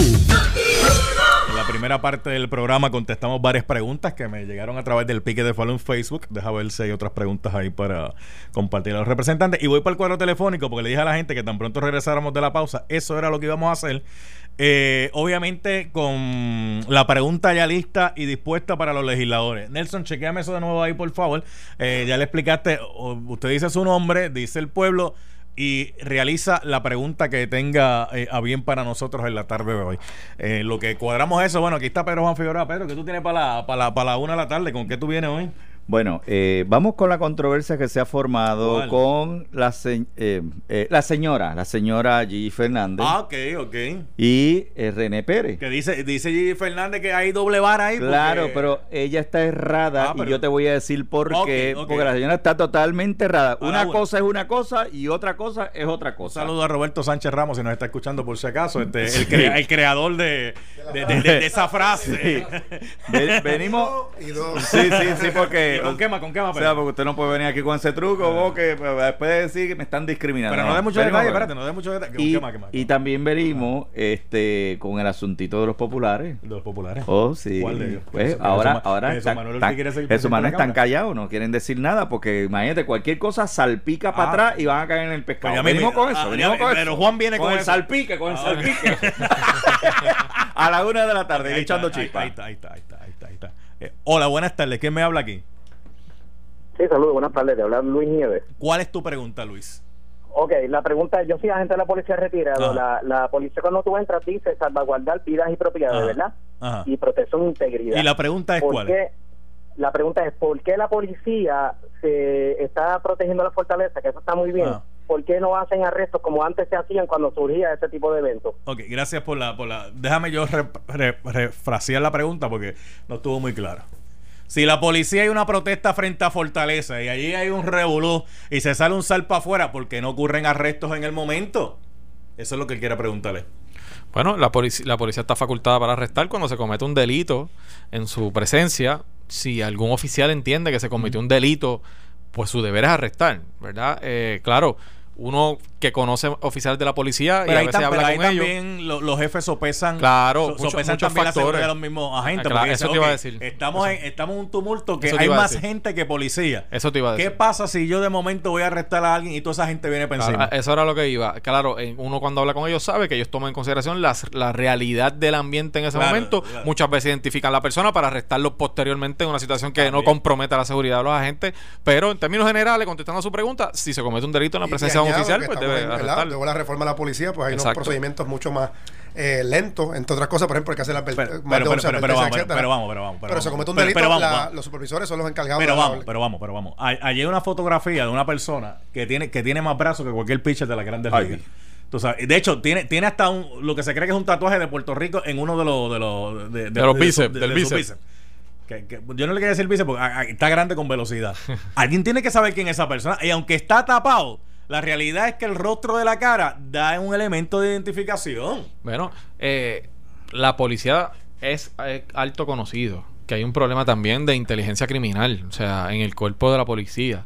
primera parte del programa contestamos varias preguntas que me llegaron a través del pique de en Facebook. Deja ver si hay otras preguntas ahí para compartir a los representantes. Y voy para el cuadro telefónico porque le dije a la gente que tan pronto regresáramos de la pausa, eso era lo que íbamos a hacer. Eh, obviamente con la pregunta ya lista y dispuesta para los legisladores. Nelson, chequeame eso de nuevo ahí, por favor. Eh, ya le explicaste, usted dice su nombre, dice el pueblo y realiza la pregunta que tenga eh, a bien para nosotros en la tarde de hoy. Eh, lo que cuadramos eso, bueno, aquí está Pedro Juan Figueroa. Pedro, ¿qué tú tienes para la, para la, para la una de la tarde? ¿Con qué tú vienes hoy? Bueno, eh, vamos con la controversia que se ha formado con la, eh, eh, la señora, la señora G. Fernández. Ah, ok, ok. Y René Pérez. Que dice, dice G. Fernández que hay doble vara ahí. Claro, pero ella está errada ah, y yo te voy a decir por qué. Porque la señora está totalmente errada. una cosa es una cosa y otra cosa es otra cosa. Un saludo a Roberto Sánchez Ramos, si nos está escuchando por si acaso, este, el, creador de, de, esa frase. venimos. sí, sí, sí, porque con quema, con quema. O sea, porque usted no puede venir aquí con ese truco, vos que pues, después de decir que me están discriminando. Pero no, de mucho detalle, espérate, no de mucho detalle. Y, y también venimos este, con el asuntito de los populares. ¿De los populares? Oh, sí. ¿Cuál de ellos? Pues ahora, ahora Jesús Manuel, están, callados, no quieren decir nada, porque imagínate, cualquier cosa salpica para ah. atrás y van a caer en el pescado. Pues venimos con eso, venimos con eso. Pero Juan viene con, el salpique, con el ah, salpique. a la una de la tarde, echando chispas. Ahí está, ahí está, ahí está, ahí está. Eh, hola, buenas tardes. ¿Quién me habla aquí? Sí, saludos, buenas tardes. Te habla Luis Nieves. ¿Cuál es tu pregunta, Luis? Ok, la pregunta es, yo soy agente de la policía retirado. La, la policía cuando tú entras dice salvaguardar vidas y propiedades, ¿verdad? Y protección e integridad. ¿Y la pregunta es cuál? la pregunta es, ¿por qué la policía se está protegiendo la fortaleza? Que eso está muy bien. ¿Por qué no hacen arrestos como antes se hacían cuando surgía ese tipo de eventos? Ok, gracias por la... Por la déjame yo refrasear la pregunta porque no estuvo muy claro. Si la policía hay una protesta frente a Fortaleza y allí hay un revolú y se sale un salpa afuera, ¿por qué no ocurren arrestos en el momento? Eso es lo que él quiere preguntarle. Bueno, la, la policía está facultada para arrestar cuando se comete un delito en su presencia. Si algún oficial entiende que se cometió un delito, pues su deber es arrestar, ¿verdad? Eh, claro, uno que conoce oficiales de la policía y a veces habla con también los jefes sopesan claro sopesan también factores. de los mismos agentes. Claro, eso te iba a decir. estamos en, estamos en un tumulto que hay más gente que policía. Eso te iba a decir. ¿qué pasa si yo de momento voy a arrestar a alguien y toda esa gente viene pensando eso era lo que iba. Claro uno cuando habla con ellos sabe que ellos toman en consideración la, la realidad del ambiente en ese momento. muchas veces identifican a la persona para arrestarlo posteriormente en una situación que no comprometa la seguridad de los agentes pero en términos generales contestando a su pregunta si se comete un delito en la presencia de un oficial pues debe Luego la reforma de la policía, pues hay unos procedimientos mucho más eh, lentos, entre otras cosas, por ejemplo, hay que hacer la pero, pero, pero, pero, vamos, pero, vamos, pero vamos, pero, se comete un delito, los supervisores son los encargados. Pero vamos, pero vamos, pero vamos. Allí hay una fotografía de una persona que tiene, que tiene más brazos que cualquier pitcher de la Grande Ligas. de hecho, tiene, tiene hasta un, lo que se cree que es un tatuaje de Puerto Rico en uno de los de los de, los bíceps, del bíceps. yo no le quería decir bíceps porque está grande con velocidad. Alguien tiene que saber quién es esa persona. Y aunque está tapado, la realidad es que el rostro de la cara da un elemento de identificación. Bueno, eh, la policía es alto conocido que hay un problema también de inteligencia criminal, o sea, en el cuerpo de la policía.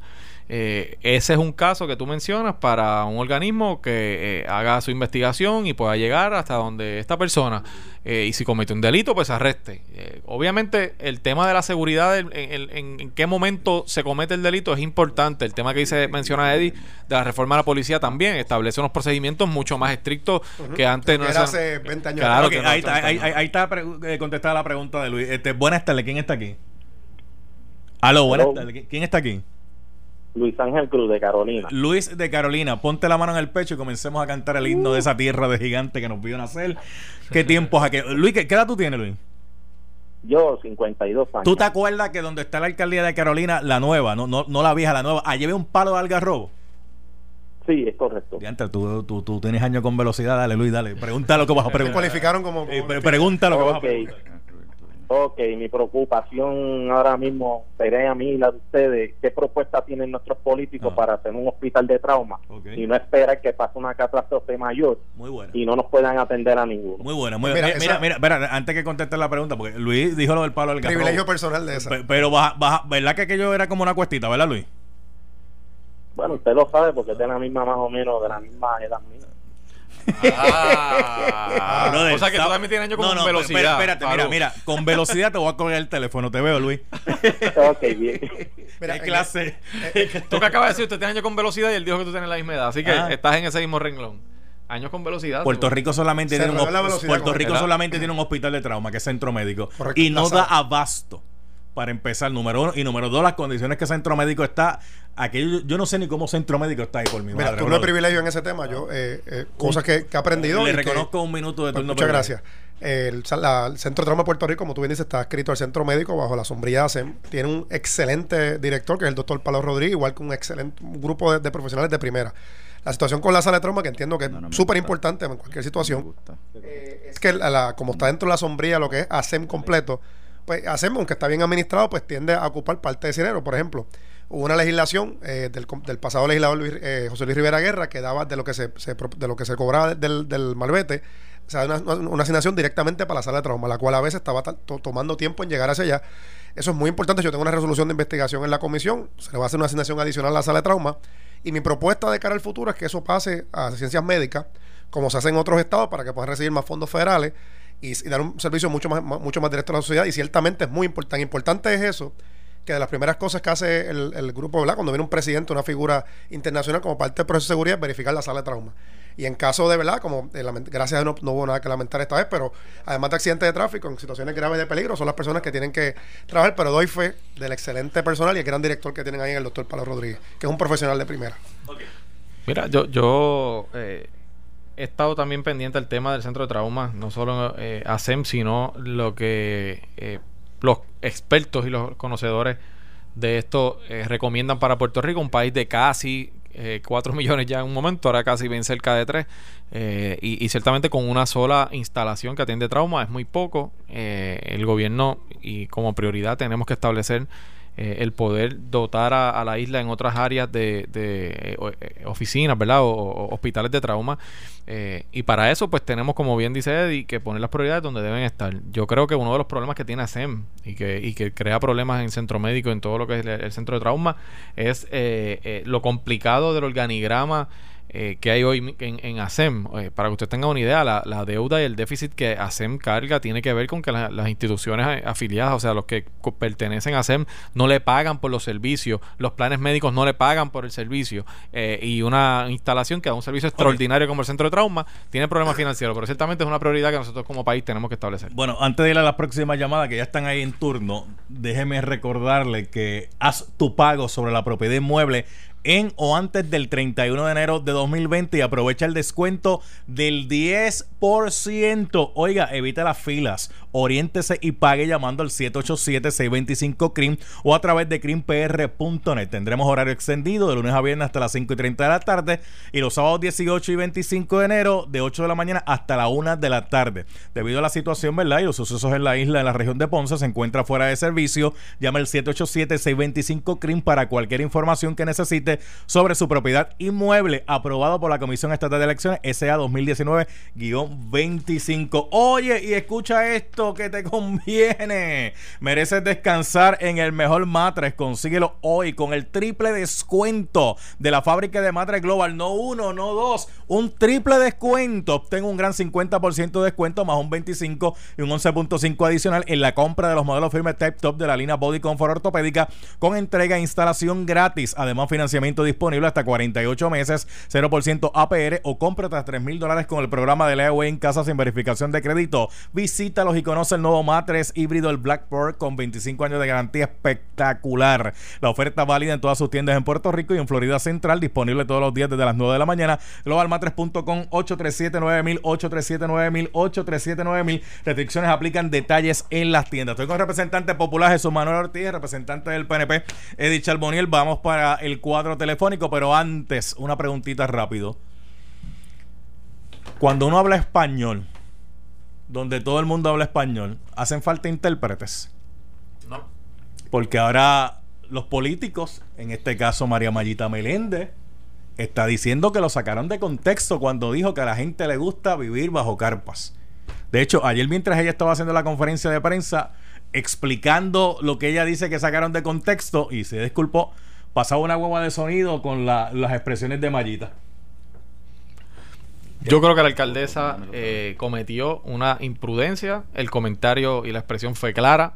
Eh, ese es un caso que tú mencionas para un organismo que eh, haga su investigación y pueda llegar hasta donde esta persona, eh, y si comete un delito, pues arreste. obviamente, el tema de la seguridad, en, en, qué momento se comete el delito, es importante. El tema que dice menciona Eddie de la reforma de la policía también establece unos procedimientos mucho más estrictos que antes no era hace 20 años. Claro, ahí, está, contestada la pregunta de Luis. Este, buenas tardes, ¿quién está aquí? Aló, buenas tardes, ¿quién está aquí? Luis Ángel Cruz de Carolina. Luis de Carolina, ponte la mano en el pecho y comencemos a cantar el himno de esa tierra de gigante que nos vio nacer. ¿Qué tiempos aquellos? Luis, ¿qué, edad tú tienes, Luis? Yo, 52 años. ¿Tú te acuerdas que donde está la alcaldía de Carolina, la nueva, no, no, no la vieja, la nueva, allí ve un palo de algarrobo? Sí, es correcto. Diantre, tú, tú, tú, tienes años con velocidad, dale Luis, dale. Pregunta lo que vas a preguntar. cualificaron como... Eh, pregunta lo que vas a preguntar. Ok, mi preocupación ahora mismo sería a mí y la de ustedes. ¿Qué propuesta tienen nuestros políticos ah. para hacer un hospital de trauma? Y no esperar que pase una catástrofe mayor y no nos puedan atender a ninguno. Muy buena, muy Mira, mira, mira, mira, antes que conteste la pregunta, porque Luis dijo lo del palo del Privilegio personal de esa. Pero, baja, ¿verdad que aquello era como una cuestita, verdad, Luis? Bueno, usted lo sabe porque es de la misma, más o menos, de la misma edad mía. Ah, o sea que tú también tienes años con velocidad. Espérate, mira, mira, con velocidad te voy a colgar el teléfono. Te veo, Luis. ok, bien. Mira, ¿Qué clase? Eh, tú que acabas de decir, usted tiene años con velocidad y él dijo que tú tienes la misma edad. Así que ah. estás en ese mismo renglón. Años con velocidad. Puerto Rico solamente, tiene un, Puerto Rico solamente tiene un hospital de trauma, que es centro médico. y no da abasto para empezar, número uno. Y número dos, las condiciones que Centro Médico está. Aquí yo, no sé ni cómo Centro Médico está ahí por mi Mira, madre. Turno de privilegio en ese tema. Yo, eh, eh, cosas que, he aprendido. Le reconozco un minuto de turno Muchas gracias. El, Centro de Trauma de Puerto Rico, como tú bien dices, está escrito al Centro Médico bajo la sombrilla de ASEM. Tiene un excelente director, que es el doctor Pablo Rodríguez, igual que un excelente grupo de, profesionales de primera. La situación con la sala de trauma, que entiendo que es súper importante en cualquier situación, eh, es que como está dentro de la sombrilla lo que es ASEM completo, pues hacemos, aunque está bien administrado, pues tiende a ocupar parte de ese dinero. Por ejemplo, hubo una legislación eh, del, pasado legislador eh, José Luis Rivera Guerra que daba de lo que se, de lo que se cobraba del, del malvete, o sea, una, asignación directamente para la sala de trauma, la cual a veces estaba tomando tiempo en llegar hacia allá. Eso es muy importante. Yo tengo una resolución de investigación en la comisión, se le va a hacer una asignación adicional a la sala de trauma. Y mi propuesta de cara al futuro es que eso pase a ciencias médicas, como se hace en otros estados, para que puedan recibir más fondos federales y, dar un servicio mucho más, mucho más directo a la sociedad. Y ciertamente es muy importante. Importante es eso, que de las primeras cosas que hace el, el grupo, ¿verdad? Cuando viene un presidente, una figura internacional como parte del proceso de seguridad, es verificar la sala de trauma. Y en caso de verdad, como eh, gracias a Dios no, hubo nada que lamentar esta vez, pero además de accidentes de tráfico, en situaciones graves de peligro, son las personas que tienen que trabajar. Pero doy fe del excelente personal y el gran director que tienen ahí, el doctor Pablo Rodríguez, que es un profesional de primera. Mira, yo, yo eh, he estado también pendiente del tema del centro de trauma, no solo eh, ASEM, sino lo que eh, los expertos y los conocedores de esto eh, recomiendan para Puerto Rico, un país de casi 4 millones ya en un momento, ahora casi bien cerca de 3, y, y, ciertamente con una sola instalación que atiende trauma es muy poco. el gobierno y como prioridad tenemos que establecer eh, el poder dotar a, la isla en otras áreas de, de eh, eh, oficinas, ¿verdad? O, hospitales de trauma. y para eso, pues tenemos, como bien dice Eddie, que poner las prioridades donde deben estar. Yo creo que uno de los problemas que tiene SEM y que, crea problemas en centro médico, en todo lo que es el centro de trauma, es lo complicado del organigrama eh, que hay hoy en, en ASEM. Eh, para que usted tenga una idea, la, la, deuda y el déficit que ASEM carga tiene que ver con que las instituciones afiliadas, o sea, los que pertenecen a ASEM, no le pagan por los servicios, los planes médicos no le pagan por el servicio, eh, y una instalación que da un servicio extraordinario como el centro de trauma tiene problemas financieros, pero ciertamente es una prioridad que nosotros como país tenemos que establecer. Bueno, antes de ir a las próximas llamadas que ya están ahí en turno, déjeme recordarle que haz tu pago sobre la propiedad inmueble en o antes del 31 de enero de 2020 y aprovecha el descuento del 10%. Oiga, evita las filas, oriéntese y pague llamando al 787-625-CRIM o a través de crimpr.net. Tendremos horario extendido de lunes a viernes hasta las 5 y 30 de la tarde y los sábados 18 y 25 de enero de 8 de la mañana hasta la 1 de la tarde. Debido a la situación, ¿verdad? Y los sucesos en la isla, en la región de Ponce, se encuentra fuera de servicio. Llama al 787-625-CRIM para cualquier información que necesite sobre su propiedad inmueble, aprobado por la Comisión Estatal de Elecciones SA 2019-25. Oye, y escucha esto que te conviene. Mereces descansar en el mejor matres. Consíguelo hoy con el triple descuento de la fábrica de matres Global. No uno, no dos, un triple descuento. Obtén un gran 50% de descuento más un 25 y un 11.5 adicional en la compra de los modelos firme Type Top de la línea Body Comfort Ortopédica con entrega e instalación gratis. Además, financiamiento disponible hasta 48 meses, 0% APR o compra hasta 3 mil dólares con el programa de Leaway en casa sin verificación de crédito. Visítalos y conoce el nuevo matres híbrido, el Blackboard, con 25 años de garantía espectacular. La oferta válida en todas sus tiendas en Puerto Rico y en Florida Central, disponible todos los días desde las 9 de la mañana. Globalmatres.com 837-9000, 837-9000, 837-9000. Restricciones aplican detalles en las tiendas. Estoy con el representante popular Jesús Manuel Ortiz, representante del PNP, Edith Charboniel. Vamos para el cuadro telefónico, pero antes, una preguntita rápido. Cuando uno habla español, donde todo el mundo habla español, ¿hacen falta intérpretes? No. Porque ahora los políticos, en este caso María Mayita Meléndez, está diciendo que lo sacaron de contexto cuando dijo que a la gente le gusta vivir bajo carpas. De hecho, ayer mientras ella estaba haciendo la conferencia de prensa explicando lo que ella dice que sacaron de contexto y se disculpó, pasaba una guagua de sonido con las expresiones de Mayita. Yo creo que la alcaldesa eh, cometió una imprudencia. El comentario y la expresión fue clara.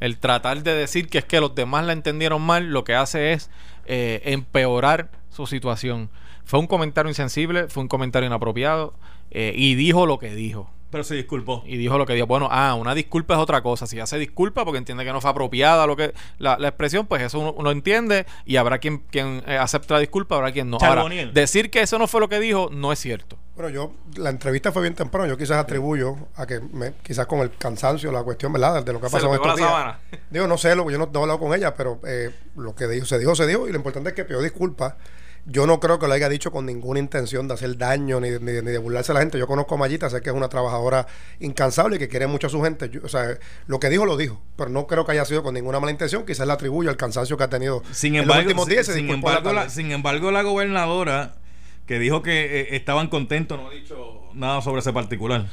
El tratar de decir que es que los demás la entendieron mal, lo que hace es eh, empeorar su situación. Fue un comentario insensible, fue un comentario inapropiado eh, y dijo lo que dijo. Pero se disculpó. Y dijo lo que dijo. Bueno, ah, una disculpa es otra cosa. Si hace disculpa porque entiende que no fue apropiada lo que la, expresión, pues eso uno, entiende y habrá quien, quien eh, acepte la disculpa, habrá quien no. Ahora, decir que eso no fue lo que dijo no es cierto. Bueno, yo, la entrevista fue bien temprano. Yo quizás atribuyo a que me, quizás con el cansancio, la cuestión, ¿verdad? De lo que ha pasado en estos días. Digo, no sé, lo, yo no, he hablado con ella, pero eh, lo que dijo, se dijo, se dijo. Y lo importante es que pidió disculpas yo no creo que lo haya dicho con ninguna intención de hacer daño ni, ni, de burlarse a la gente. Yo conozco a Mayita, sé que es una trabajadora incansable y que quiere mucho a su gente. o sea, lo que dijo, lo dijo. Pero no creo que haya sido con ninguna mala intención. Quizás le atribuyo el cansancio que ha tenido sin embargo, en los últimos días. Sin, embargo, la, sin embargo, la gobernadora que dijo que eh, estaban contentos no ha dicho nada sobre ese particular.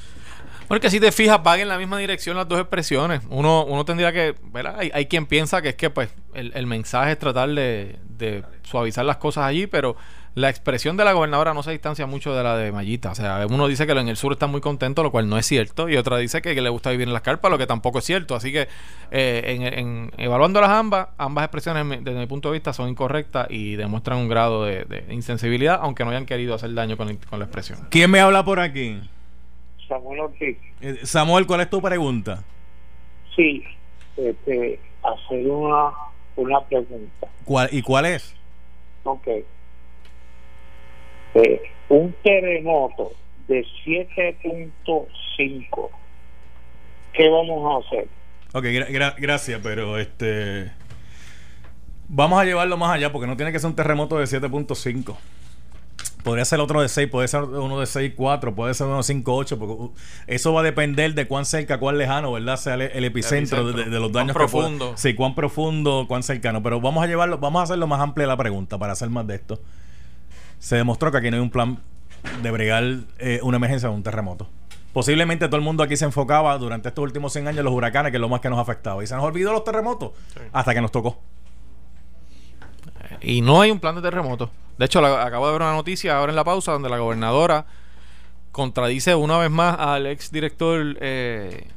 Porque si te fijas, van en la misma dirección las dos expresiones. Uno, uno tendría que, ¿verdad? Hay, hay quien piensa que es que pues el, el mensaje es tratar de, de, suavizar las cosas allí, pero la expresión de la gobernadora no se distancia mucho de la de Mayita. O sea, uno dice que en el sur está muy contento, lo cual no es cierto, y otra dice que, le gusta vivir en las carpas, lo que tampoco es cierto. Así que eh, en, en, evaluando las ambas, ambas expresiones desde mi punto de vista son incorrectas y demuestran un grado de, de insensibilidad, aunque no hayan querido hacer daño con, con la expresión. ¿Quién me habla por aquí? Samuel Ortiz. Eh, Samuel, ¿cuál es tu pregunta? Sí, este, hacer una, una pregunta. ¿Cuál, ¿Y cuál es? Ok. Eh, un terremoto de 7.5, ¿qué vamos a hacer? Ok, gracias, pero este... Vamos a llevarlo más allá porque no tiene que ser un terremoto de 7.5. Podría ser otro de 6, puede ser uno de 6, 4, puede ser uno de 5, 8, porque uh, eso va a depender de cuán cerca, cuán lejano, ¿verdad? Sea el, epicentro, De, los daños cuán profundo. sí, cuán profundo, cuán cercano. Pero vamos a llevarlo, vamos a hacerlo más amplia la pregunta para hacer más de esto. Se demostró que aquí no hay un plan de bregar eh, una emergencia o un terremoto. Posiblemente todo el mundo aquí se enfocaba durante estos últimos 100 años en los huracanes, que es lo más que nos afectaba. Y se nos olvidó los terremotos hasta que nos tocó. Y no hay un plan de terremoto. De hecho, acabo de ver una noticia ahora en la pausa donde la gobernadora contradice una vez más al ex director eh,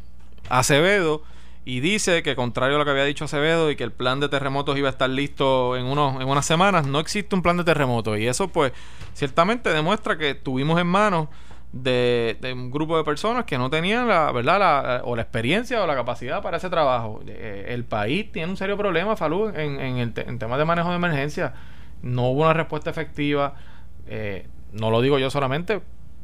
Acevedo y dice que contrario a lo que había dicho Acevedo y que el plan de terremotos iba a estar listo en unos en unas semanas, no existe un plan de terremotos y eso pues ciertamente demuestra que tuvimos en manos de, un grupo de personas que no tenían la verdad o la experiencia o la capacidad para ese trabajo. Eh, el país tiene un serio problema, Falú, en, en, el en temas de manejo de emergencia no hubo una respuesta efectiva. Eh, no lo digo yo solamente.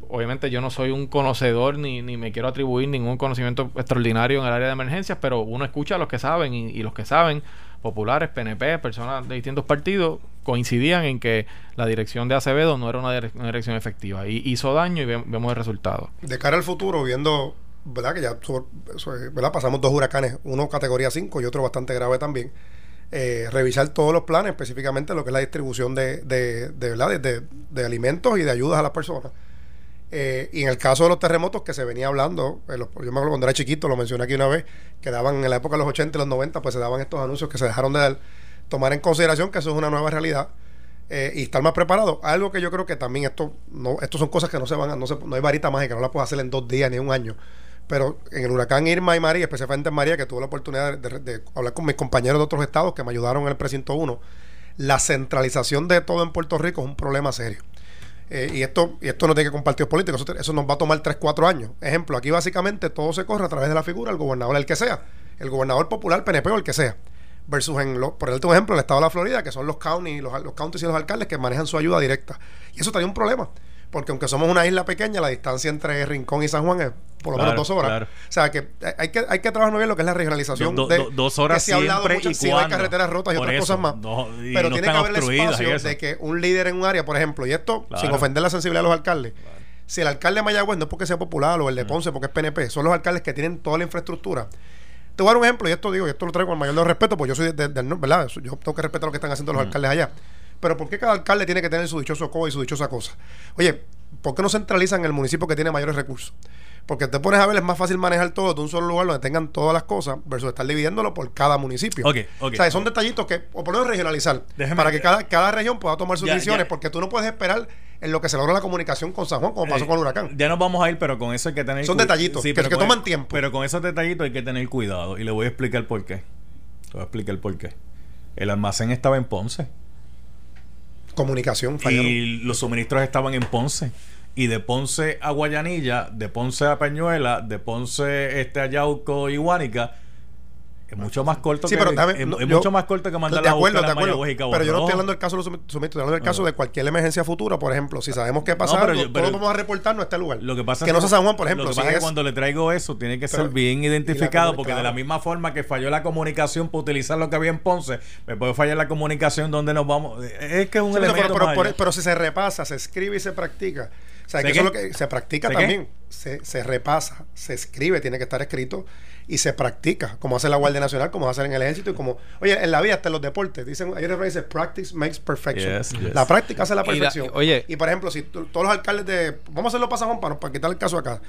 Obviamente yo no soy un conocedor ni, ni, me quiero atribuir ningún conocimiento extraordinario en el área de emergencias, pero uno escucha a los que saben y, los que saben, populares, PNP, personas de distintos partidos, coincidían en que la dirección de Acevedo no era una, dirección efectiva y hizo daño y vemos el resultado. De cara al futuro, viendo, ¿verdad? Que ya pasamos dos huracanes, uno categoría 5 y otro bastante grave también eh, revisar todos los planes, específicamente lo que es la distribución de, de, de, ¿verdad? de, alimentos y de ayudas a las personas. Eh, y en el caso de los terremotos que se venía hablando, eh, yo me acuerdo cuando era chiquito, lo mencioné aquí una vez, que daban en la época de los 80 y los 90, pues se daban estos anuncios que se dejaron de dar, tomar en consideración que eso es una nueva realidad y estar más preparado. Algo que yo creo que también esto, no, esto son cosas que no se van, no, se, no hay varita mágica, no la puedes hacer en dos días ni en un año pero en el huracán Irma y María, especialmente en María, que tuve la oportunidad de, hablar con mis compañeros de otros estados que me ayudaron en el precinto 1, la centralización de todo en Puerto Rico es un problema serio. Eh, y esto y esto no tiene que con partidos políticos, eso, nos va a tomar 3, 4 años. Ejemplo, aquí básicamente todo se corre a través de la figura del gobernador, el que sea, el gobernador popular, PNP o el que sea. Versus en, lo, por el último ejemplo, el estado de la Florida, que son los counties, los, los counties y los alcaldes que manejan su ayuda directa. Y eso trae un problema porque aunque somos una isla pequeña, la distancia entre Rincón y San Juan es por lo menos dos horas. O sea, que hay que, hay que trabajar muy bien lo que es la regionalización. de, dos horas que se ha hablado mucho, si hay carreteras rotas y otras cosas más. pero tiene que haber el espacio de que un líder en un área, por ejemplo, y esto sin ofender la sensibilidad de los alcaldes, si el alcalde de Mayagüez no es porque sea popular o el de Ponce porque es PNP, son los alcaldes que tienen toda la infraestructura. Te voy a dar un ejemplo, y esto digo, y esto lo traigo con el mayor de respeto, porque yo soy del de, ¿verdad? Yo tengo que respetar lo que están haciendo los alcaldes allá. Pero ¿por qué cada alcalde tiene que tener su dichoso codo y su dichosa cosa? Oye, ¿por qué no centralizan el municipio que tiene mayores recursos? Porque te pones a ver, es más fácil manejar todo de un solo lugar donde tengan todas las cosas versus estar dividiéndolo por cada municipio. Okay, okay, o sea, son detallitos que, o por lo menos regionalizar, para que cada, cada región pueda tomar sus decisiones, porque tú no puedes esperar en lo que se logra la comunicación con San Juan, como pasó eh, con el huracán. Ya nos vamos a ir, pero con eso hay que tener Son detallitos, sí, pero que, toman tiempo. Pero con esos detallitos hay que tener cuidado. Y le voy a explicar por qué. Te voy a explicar por qué. El almacén estaba en Ponce. Comunicación, Y los suministros estaban en Ponce. Y de Ponce a Guayanilla, de Ponce a Peñuela, de Ponce este a Yauco y Guánica, es mucho más corto que pero es, mucho más corto que mandar de acuerdo, de acuerdo, Pero yo no estoy hablando del caso de los suministros, estoy hablando del caso de cualquier emergencia futura, por ejemplo. Si sabemos qué pasa, no, todos vamos a reportarnos a este lugar. Lo que pasa que es no sea San Juan, por ejemplo. Lo que pasa es que cuando le traigo eso, tiene que ser bien identificado, porque de la misma forma que falló la comunicación para utilizar lo que había en Ponce, me puede fallar la comunicación donde nos vamos. Es que es un elemento. pero si se repasa, se escribe y se practica o sea, que eso es lo que se practica también. Se, se, repasa, se escribe, tiene que estar escrito y se practica, como hace la Guardia Nacional, como hace en el ejército y como, oye, en la vida, hasta en los deportes, dicen, hay una dice, practice makes perfection. La práctica hace la perfección. Y, oye, y por ejemplo, si todos los alcaldes de, vamos a hacerlo para Juan para, para quitar el caso acá,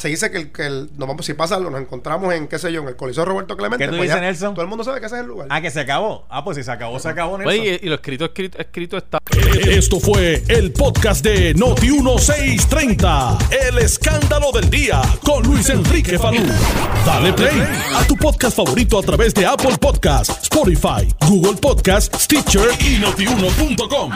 se dice que, el, que el, nos vamos, si pasa algo, nos encontramos en, qué sé yo, en el Coliseo Roberto Clemente. ¿Qué tú pues dices, Nelson? Todo el mundo sabe que ese es el lugar. Ah, que se acabó. Ah, pues si se acabó, se acabó, Nelson. Oye, y, lo escrito, escrito, escrito está. Esto fue el podcast de Noti 1630. El escándalo del día con Luis Enrique Falú. Dale play a tu podcast favorito a través de Apple Podcasts, Spotify, Google Podcasts, Stitcher y notiuno.com.